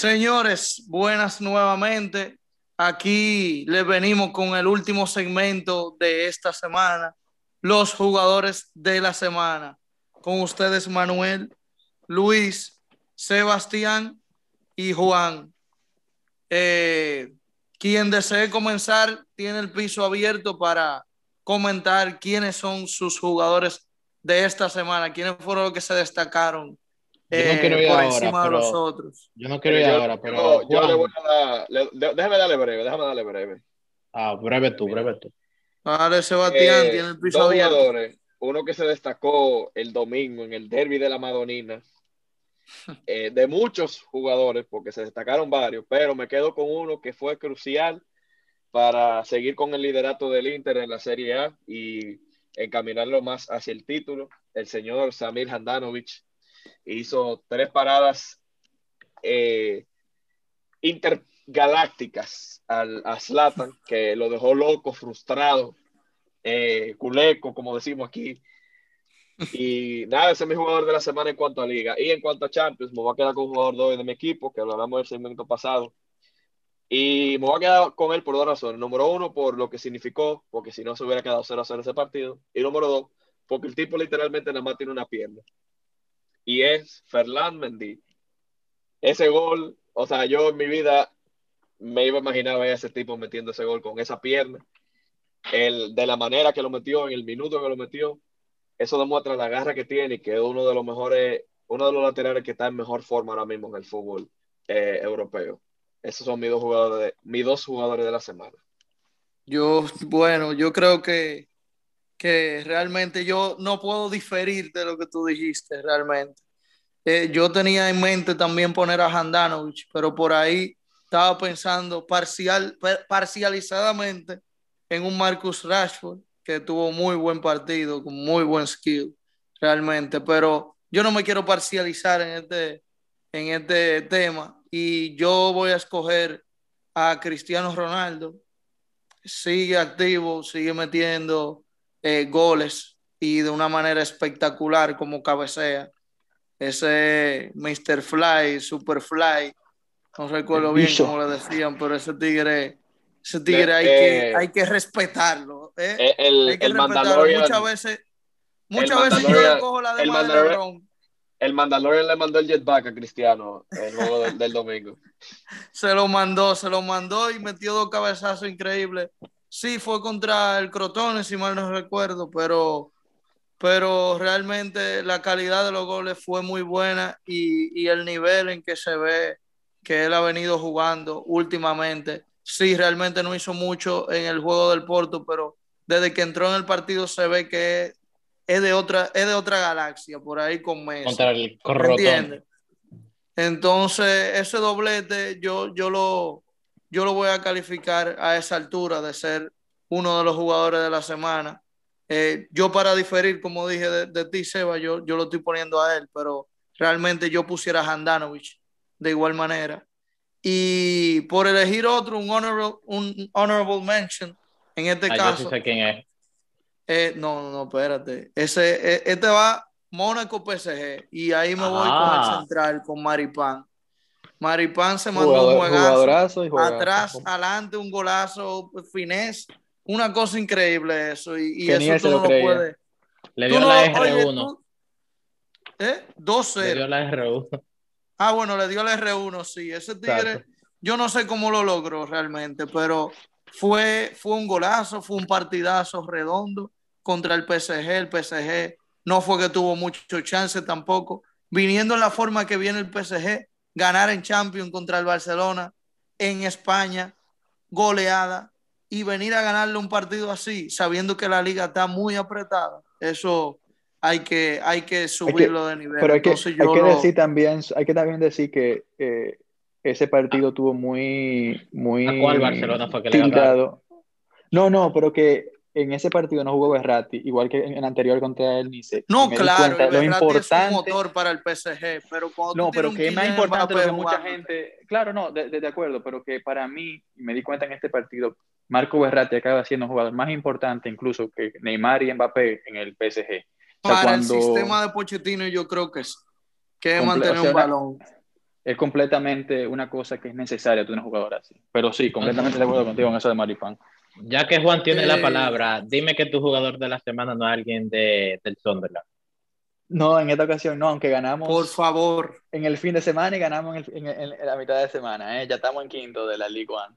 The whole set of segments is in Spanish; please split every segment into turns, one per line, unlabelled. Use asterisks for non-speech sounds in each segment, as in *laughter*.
Señores, buenas nuevamente. Aquí les venimos con el último segmento de esta semana, los jugadores de la semana. Con ustedes Manuel, Luis, Sebastián y Juan. Eh, quien desee comenzar tiene el piso abierto para comentar quiénes son sus jugadores de esta semana, quiénes fueron los que se destacaron
yo no
eh,
quiero ir
por
ahora,
encima de
pero-
los otros.
Yo no quiero ir
Yo-
ahora, pero.
yo, yo le voy a dar, le- de- déjame darle breve, déjame darle breve.
Ah, breve tú, breve tú.
Ahora Sebastián
Eh,
tiene el piso
dos jugadores, uno que se destacó el domingo en el derby de la Madonina, *laughs* eh, de muchos jugadores, porque se destacaron varios, pero me quedo con uno que fue crucial para seguir con el liderato del Inter en la Serie A y encaminarlo más hacia el título. El señor Samir Handanovic hizo tres paradas eh, intergalácticas al, a Zlatan, que lo dejó loco, frustrado, eh, culeco, como decimos aquí. Y nada, ese es mi jugador de la semana en cuanto a liga. Y en cuanto a Champions, me voy a quedar con un jugador de hoy de mi equipo, que lo hablamos en el segmento pasado. Y me voy a quedar con él por dos razones. Número uno, por lo que significó, porque si no se hubiera quedado 0 a 0 ese partido. Y número dos, porque el tipo literalmente nada más tiene una pierna. Y es Ferland Mendy. Ese gol, o sea, yo en mi vida me iba a imaginar a ese tipo metiendo ese gol con esa pierna. El, de la manera que lo metió, en el minuto que lo metió, eso demuestra la garra que tiene y que es uno de los mejores, uno de los laterales que está en mejor forma ahora mismo en el fútbol eh, europeo. Esos son mis dos jugadores mis dos jugadores de la semana.
Yo, bueno, yo creo que, que realmente yo no puedo diferir de lo que tú dijiste, realmente. Eh, yo tenía en mente también poner a Handanovic, pero por ahí estaba pensando parcial, par- parcializadamente en un Marcus Rashford, que tuvo muy buen partido, con muy buen skill, realmente, pero yo no me quiero parcializar en este, en este tema. Y yo voy a escoger a Cristiano Ronaldo, sigue activo, sigue metiendo eh, goles y de una manera espectacular como cabecea. Ese Mr. Fly, Super Fly, no recuerdo bien cómo le decían, pero ese tigre, ese tigre
Eh,
hay, que,
eh,
hay que respetarlo. ¿eh?
Eh, El,
hay que
el
respetarlo.
Mandalorian,
Muchas veces, muchas
el
veces yo le cojo la de
el Mandalorian- el Mandalorian le mandó el jetpack a Cristiano el juego del, del domingo. *laughs*
se lo mandó, se lo mandó y metió dos cabezazos increíbles. Sí, fue contra el Crotone, si mal no recuerdo, pero, pero realmente la calidad de los goles fue muy buena y, y el nivel en que se ve que él ha venido jugando últimamente. Sí, realmente no hizo mucho en el juego del Porto, pero desde que entró en el partido se ve que es, es de, otra, es de otra galaxia, por ahí con Messi.
Contra el.
Entonces, ese doblete yo, yo, lo, yo lo voy a calificar a esa altura de ser uno de los jugadores de la semana. Eh, yo para diferir, como dije de, de ti, Seba, yo, yo lo estoy poniendo a él, pero realmente yo pusiera a Handanovic de igual manera. Y por elegir otro, un honorable, un honorable mention, en este
Ah, yo
caso,
sí sé quién es.
eh, no, no, no, espérate. Ese, eh, este va Mónaco PSG y ahí me voy con
Ah.
el central, con Maripán. Maripán se mandó
Jugador-
un juegazo.
jugadorazo y juegazo.
Atrás, adelante, un golazo, finés. Una cosa increíble eso. Y, eso tú
lo
no lo
creía.
puedes.
Le dio
no-
la
oye,
R1.
tú- ¿Eh?
Le
2-0.
dio la R1.
Ah, bueno, le dio el R1, sí. Ese tigre,
Exacto.
yo no sé cómo lo logró realmente, pero fue, fue un golazo, fue un partidazo redondo contra el PSG. El PSG no fue que tuvo mucho chance tampoco. Viniendo en la forma que viene el PSG, ganar en Champions contra el Barcelona, en España, goleada, y venir a ganarle un partido así, sabiendo que la liga está muy apretada. Eso hay que, hay que subirlo de nivel.
Pero hay que,
Entonces
hay que
lo-
decir también, hay que también decir que eh, ese partido tuvo muy, muy
¿A cuál Barcelona fue que le.
No, no, pero que en ese partido no jugó Berratti, igual que en el anterior contra el Nice.
No,
me
claro,
cuenta
el
lo
Verratti es un
importante.
motor para el PSG, pero cuando
No, pero que es más importante lo que mucha
jugando,
gente. Claro, no, de, de- de acuerdo, pero que para mí, me di cuenta en este partido, Marco Berratti acaba siendo un jugador más importante incluso que Neymar y Mbappé en el PSG. O sea,
para
cuando-
el sistema de Pochettino yo creo que que es
Comple-
mantener
o sea,
un
una-
balón.
es completamente una cosa que es necesaria tener un jugador así. Pero sí, completamente de acuerdo contigo en eso de Maripán.
Ya que Juan tiene la
Eh.
palabra, dime que tu jugador de la semana no es alguien de, del Sunderland.
No, en esta ocasión no, aunque ganamos
Por favor.
en el fin de semana y ganamos en, el- en- en- en la mitad de semana, ¿eh? Ya estamos en quinto de la League One.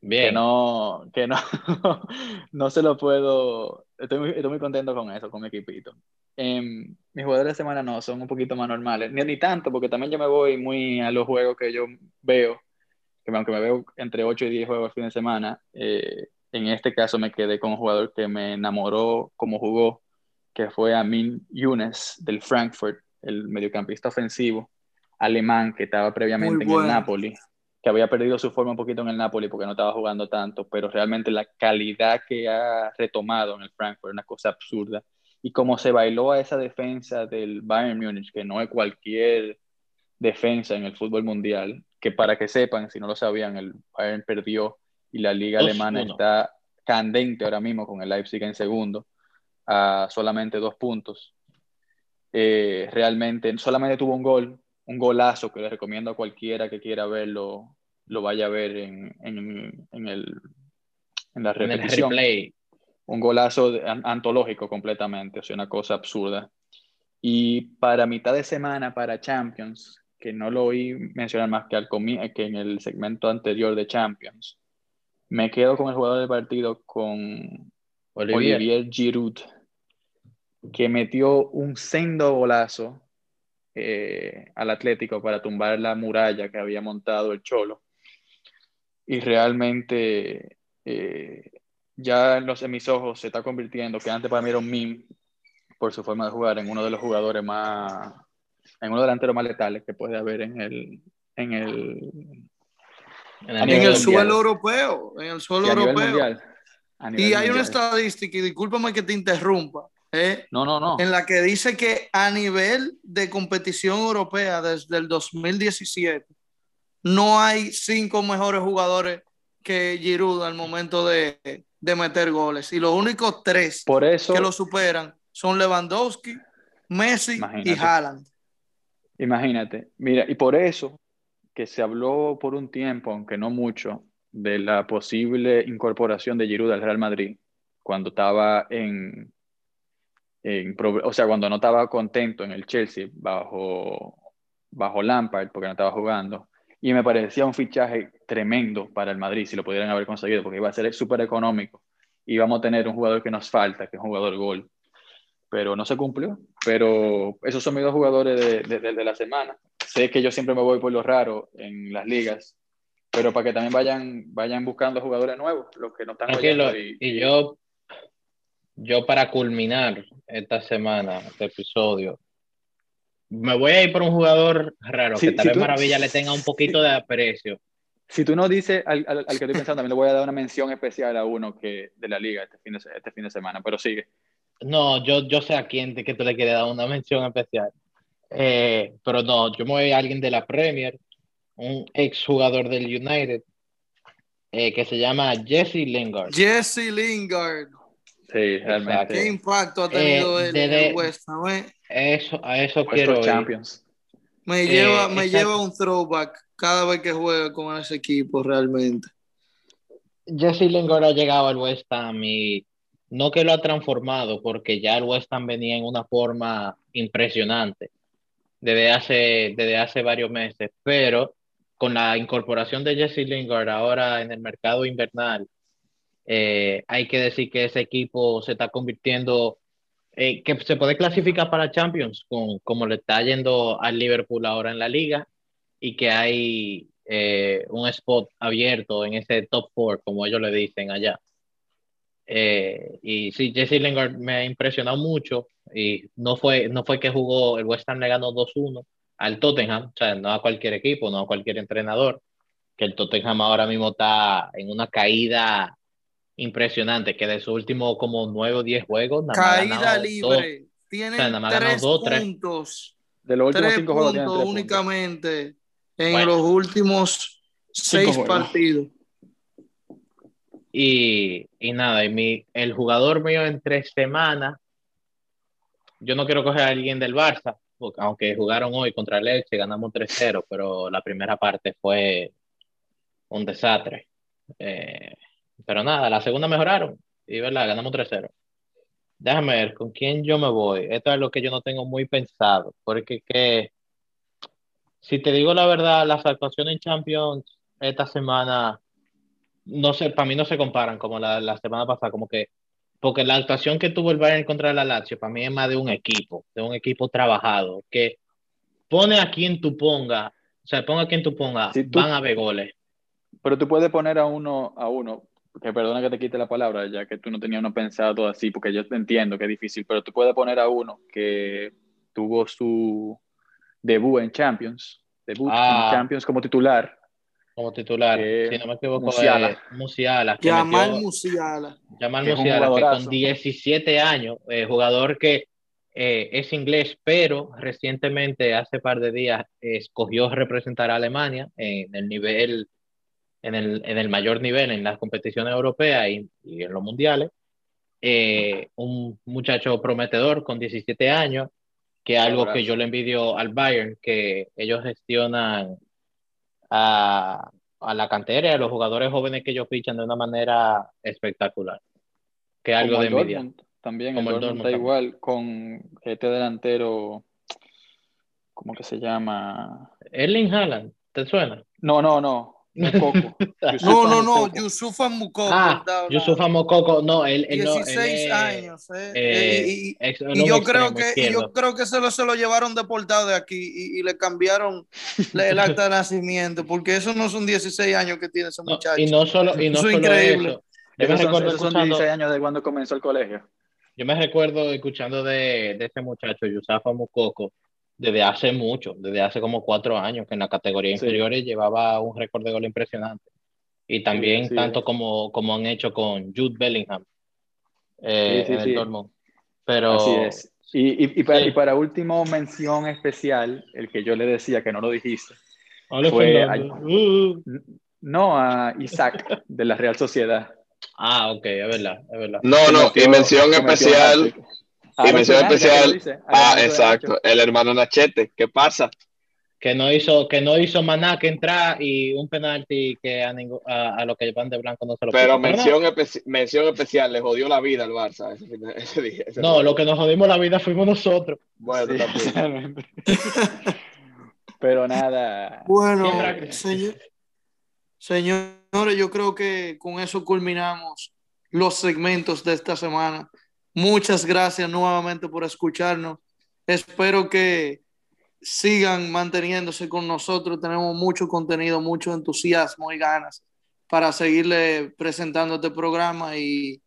Que
Bien.
no, que no, *laughs* no se lo puedo. Estoy muy, estoy muy contento con eso, con mi equipito. Em, mis jugadores de semana no, son un poquito más normales. Ni, ni tanto, porque también yo me voy muy a los juegos que yo veo, que aunque me veo entre 8 y 10 juegos al fin de semana, eh, en este caso me quedé con un jugador que me enamoró como jugó, que fue Amin Younes del Frankfurt, el mediocampista ofensivo alemán que estaba previamente en el. Napoli que había perdido su forma un poquito en el Napoli porque no estaba jugando tanto, pero realmente la calidad que ha retomado en el Frankfurt es una cosa absurda. Y como se bailó a esa defensa del Bayern Múnich, que no es cualquier defensa en el fútbol mundial, que para que sepan, si no lo sabían, el Bayern perdió y la liga
Dos,
alemana
uno.
está candente ahora mismo con el Leipzig en segundo, a solamente dos puntos. Eh, realmente solamente tuvo un gol, un golazo que le recomiendo a cualquiera que quiera verlo, lo vaya a ver en, en, en el, en la
el
repetición.
replay.
Un golazo de- an- antológico completamente, o sea, una cosa absurda. Y para mitad de semana, para Champions, que no lo oí mencionar más que, al que en el segmento anterior de Champions, me quedo con el jugador del partido, con
Olivier.
Olivier Giroud, que metió un sendo golazo eh, al Atlético para tumbar la muralla que había montado el Cholo. Y realmente eh, ya en, los, en mis ojos se está convirtiendo, que antes para mí era un meme por su forma de jugar, en uno de los jugadores más, en uno delantero más letales que puede haber en el, en el,
En
el suelo europeo. En el suelo europeo. Y hay una estadística, y discúlpame que te interrumpa, ¿eh?
No, no, no.
en la que dice que a nivel de competición europea desde el 2017 no hay cinco mejores jugadores que Giroud al momento de, de meter goles y los únicos tres
Por eso,
que lo superan son Lewandowski, Messi y. Haaland.
Imagínate, mira, y por eso que se habló por un tiempo, aunque no mucho, de la posible incorporación de Giroud al Real Madrid cuando estaba en, en o sea, cuando no estaba contento en el Chelsea bajo, bajo Lampard porque no estaba jugando. Y me parecía un fichaje tremendo para el Madrid si lo pudieran haber conseguido porque iba a ser súper económico y vamos a tener un jugador que nos falta, que es un jugador gol. Pero no se cumplió. Pero esos son mis dos jugadores de- de- de la semana. Sé que yo siempre me voy por lo raro en las ligas, pero para que también vayan, vayan buscando jugadores nuevos, los que no están oyendo y-
Y yo, yo para culminar esta semana, este episodio, me voy a ir por un jugador raro,
Sí,
que tal
si
vez
tú-
Maravilla le tenga un poquito de aprecio.
Si tú no dices al, al- al que estoy pensando, también le voy a dar una mención especial a uno que de la liga este fin de, este fin de semana, pero sigue.
No, yo, yo sé a quién te- que tú le quieres dar una mención especial. Eh, pero no, yo me voy a alguien de la Premier, un ex jugador del United, eh, que se llama Jesse Lingard.
Jesse Lingard.
Sí, realmente.
¿Qué impacto ha tenido
Eh, de-
en
de-
el West Ham? eh?
Eso, a eso
Puestos
quiero ir.
Champions.
Me,
Eh,
lleva, me
exacto.
lleva un throwback cada vez que juega con ese equipo realmente.
Jesse Lingard ha llegado al West Ham y no que lo ha transformado, porque ya el West Ham venía en una forma impresionante desde hace, desde hace varios meses, pero con la incorporación de Jesse Lingard ahora en el mercado invernal, eh, hay que decir que ese equipo se está convirtiendo, eh, que se puede clasificar para Champions, con, como le está yendo al Liverpool ahora en la liga, y que hay eh, un spot abierto en ese top four, como ellos le dicen allá. Eh, y sí, Jesse Lingard me ha impresionado mucho y no fue, no fue que jugó, el West Ham le ganó 2-1 al Tottenham, o sea, no a cualquier equipo, no a cualquier entrenador, que el Tottenham ahora mismo está en una caída impresionante, que de sus últimos como 9 o 10 juegos, nada más ha
Caída libre.
dos.
Tienen
O sea,
tres
dos, tres.
puntos.
De los últimos
Tres
cinco juegos
puntos
tres puntos.
únicamente en
Bueno.
los últimos seis
juegos.
partidos.
Y, y nada, y mi, el jugador mío en tres semanas, yo no quiero coger a alguien del Barça, aunque jugaron hoy contra el Elche, ganamos 3-0, pero la primera parte fue un desastre. Eh, pero nada, la segunda mejoraron y verdad, ganamos 3-0. Déjame ver con quién yo me voy. Esto es lo que yo no tengo muy pensado, porque que, si te digo la verdad, las actuaciones en Champions esta semana, no sé, para mí no se comparan como la, la semana pasada, como que, porque la actuación que tuvo el Bayern contra la Lazio, para mí es más de un equipo, de un equipo trabajado, que pone a quien tú ponga, o sea, ponga a quien tú ponga, van a ver goles.
Pero tú puedes poner a uno, a uno, que perdona que te quite la palabra, ya que tú no tenías uno pensado así, porque yo te entiendo que es difícil, pero tú puedes poner a uno que tuvo su debut en Champions, debut en
Ah.
Champions como titular.
Como titular,
Eh,
si no me equivoco,
Musiala.
eh, Musiala. que
Yamal
metió-
Musiala.
Yamal
que
Musiala, que con 17 años, eh, jugador que eh, es inglés, pero recientemente, hace par de días, eh, escogió representar a Alemania en el nivel, en el, en el mayor nivel en las competiciones europeas y, y en los mundiales. Eh, un muchacho prometedor con 17 años, que es algo que yo le envidio al Bayern, que ellos gestionan a, a la cantera y a los jugadores jóvenes que ellos fichan de una manera espectacular. Que es algo de envidia.
Dortmund también,
Como
el
el
Dortmund
Dortmund
está igual con este delantero, ¿cómo que se llama?
Erling Haaland, ¿te suena?
No, no, no, Mukoko. *laughs* Yusufa
No, no, no. Yusufa Mukoko.
Ah, Yusufa no, él, él no, él
16
es,
años. eh,
eh,
eh, y-
ex-
y, yo creo que y yo creo que se lo, se lo llevaron deportado de aquí y, y le cambiaron el acta de *laughs* nacimiento, porque eso no son 16 años que tiene ese
No,
muchacho.
y no solo, y no
Eso es
solo
increíble.
eso. Yo me,
Esos son,
recuerdo
son
escuchando,
16 años de cuando comenzó el colegio.
yo me recuerdo escuchando de, de ese muchacho, Yusufa Mokoko, desde hace mucho, desde hace como cuatro años, que en la categoría
Sí.
inferiores llevaba un récord de gol impresionante. Y también
sí,
tanto
es.
como, como han hecho con Jude Bellingham eh,
Sí, sí,
en el
sí.
Dortmund. Pero
Así es. Y, y, y, para,
Sí.
y para último mención especial, el que yo le decía que no lo dijiste,
Ole,
fue n- no a Isaac de la Real Sociedad.
Ah, ok, es verdad, es verdad.
No, no, y mención especial.
Aaron
mención
Fernández, que
especial-
lo
Ah, exacto. El hermano Nachete. ¿Qué pasa?
Que no hizo, que no hizo Maná que entrar y un penalti que a, ningú- a, a los que van de blanco no se lo
Pero mención, espe- mención especial, le jodió la vida al Barça ese, ese día. ese
no, lo que nos jodimos la vida fuimos nosotros.
Bueno,
Sí,
también.
Pero nada.
Bueno, señor- señores, yo creo que con eso culminamos los segmentos de esta semana. Muchas gracias nuevamente por escucharnos. Espero que sigan manteniéndose con nosotros. Tenemos mucho contenido, mucho entusiasmo y ganas para seguirle presentando este programa y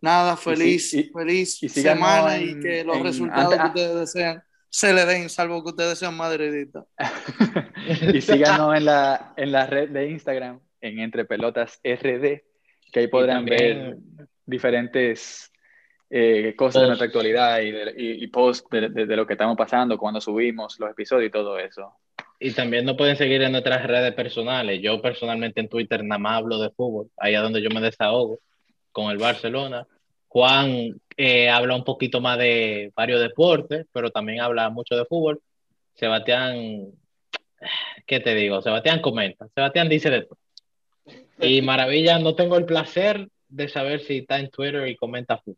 nada, feliz,
y-
feliz
y
semana
en-
y que los
en-
resultados
ante-
que ustedes desean se le den, salvo que ustedes sean madriditas. *laughs*
y síganos en la, en la red de Instagram, en Entre Pelotas RD, que ahí podrán ver diferentes eh, cosas de nuestra actualidad y, de, y, y posts de, de- de lo que estamos pasando, cuando subimos los episodios y todo eso.
Y también nos pueden seguir en nuestras redes personales. Yo personalmente en Twitter nada más hablo de fútbol, es donde yo me desahogo con el Barcelona. Juan eh, habla un poquito más de varios deportes, pero también habla mucho de fútbol. Sebastián, ¿qué te digo? Sebastián comenta, Sebastián dice de todo. Y *laughs* Maravilla, no tengo el placer de saber si está en Twitter y comenta fútbol.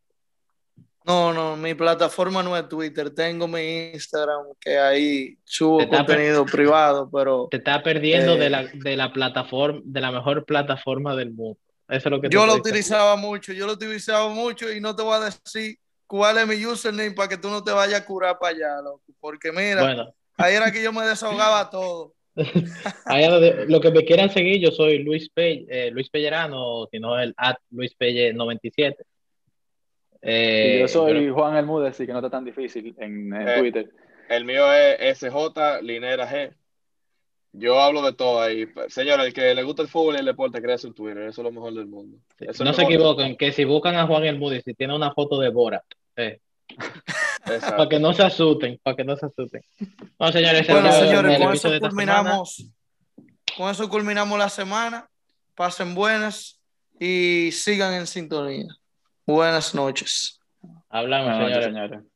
No, no, mi plataforma no es Twitter, tengo mi Instagram que ahí subo contenido privado, pero
Te está perdiendo
Eh.
de, la, de la plataforma, de la mejor plataforma del mundo. Eso es lo que
yo lo utilizaba mucho, yo lo utilizaba mucho y no te voy a decir cuál es mi username para que tú no te vayas a curar para allá, loco, porque mira,
Bueno,
ahí era que yo me desahogaba todo. *laughs*
lo que me quieran seguir, yo soy Luis, Pe, eh, Luis Pellerano, si no el at Luis Pelle 97. Eh,
yo soy
pero-
Juan Elmúdez, así que no está tan difícil en, en
Eh,
Twitter.
El mío es SJ Linera G. Yo hablo de todo ahí. Señora, el que le gusta el fútbol y el deporte, crea su Twitter. Eso es lo mejor del mundo. Eso es
no se
mejor.
equivoquen, que si buscan a Juan el Moody, si tiene una foto de Bora, eh, para que no se asusten, para que no se asusten. Bueno, señores,
Bueno, señores, con eso culminamos, con eso culminamos la semana. Pasen buenas y sigan en sintonía. Buenas noches.
Hablamos,
Buenas noches,
señores.
señores.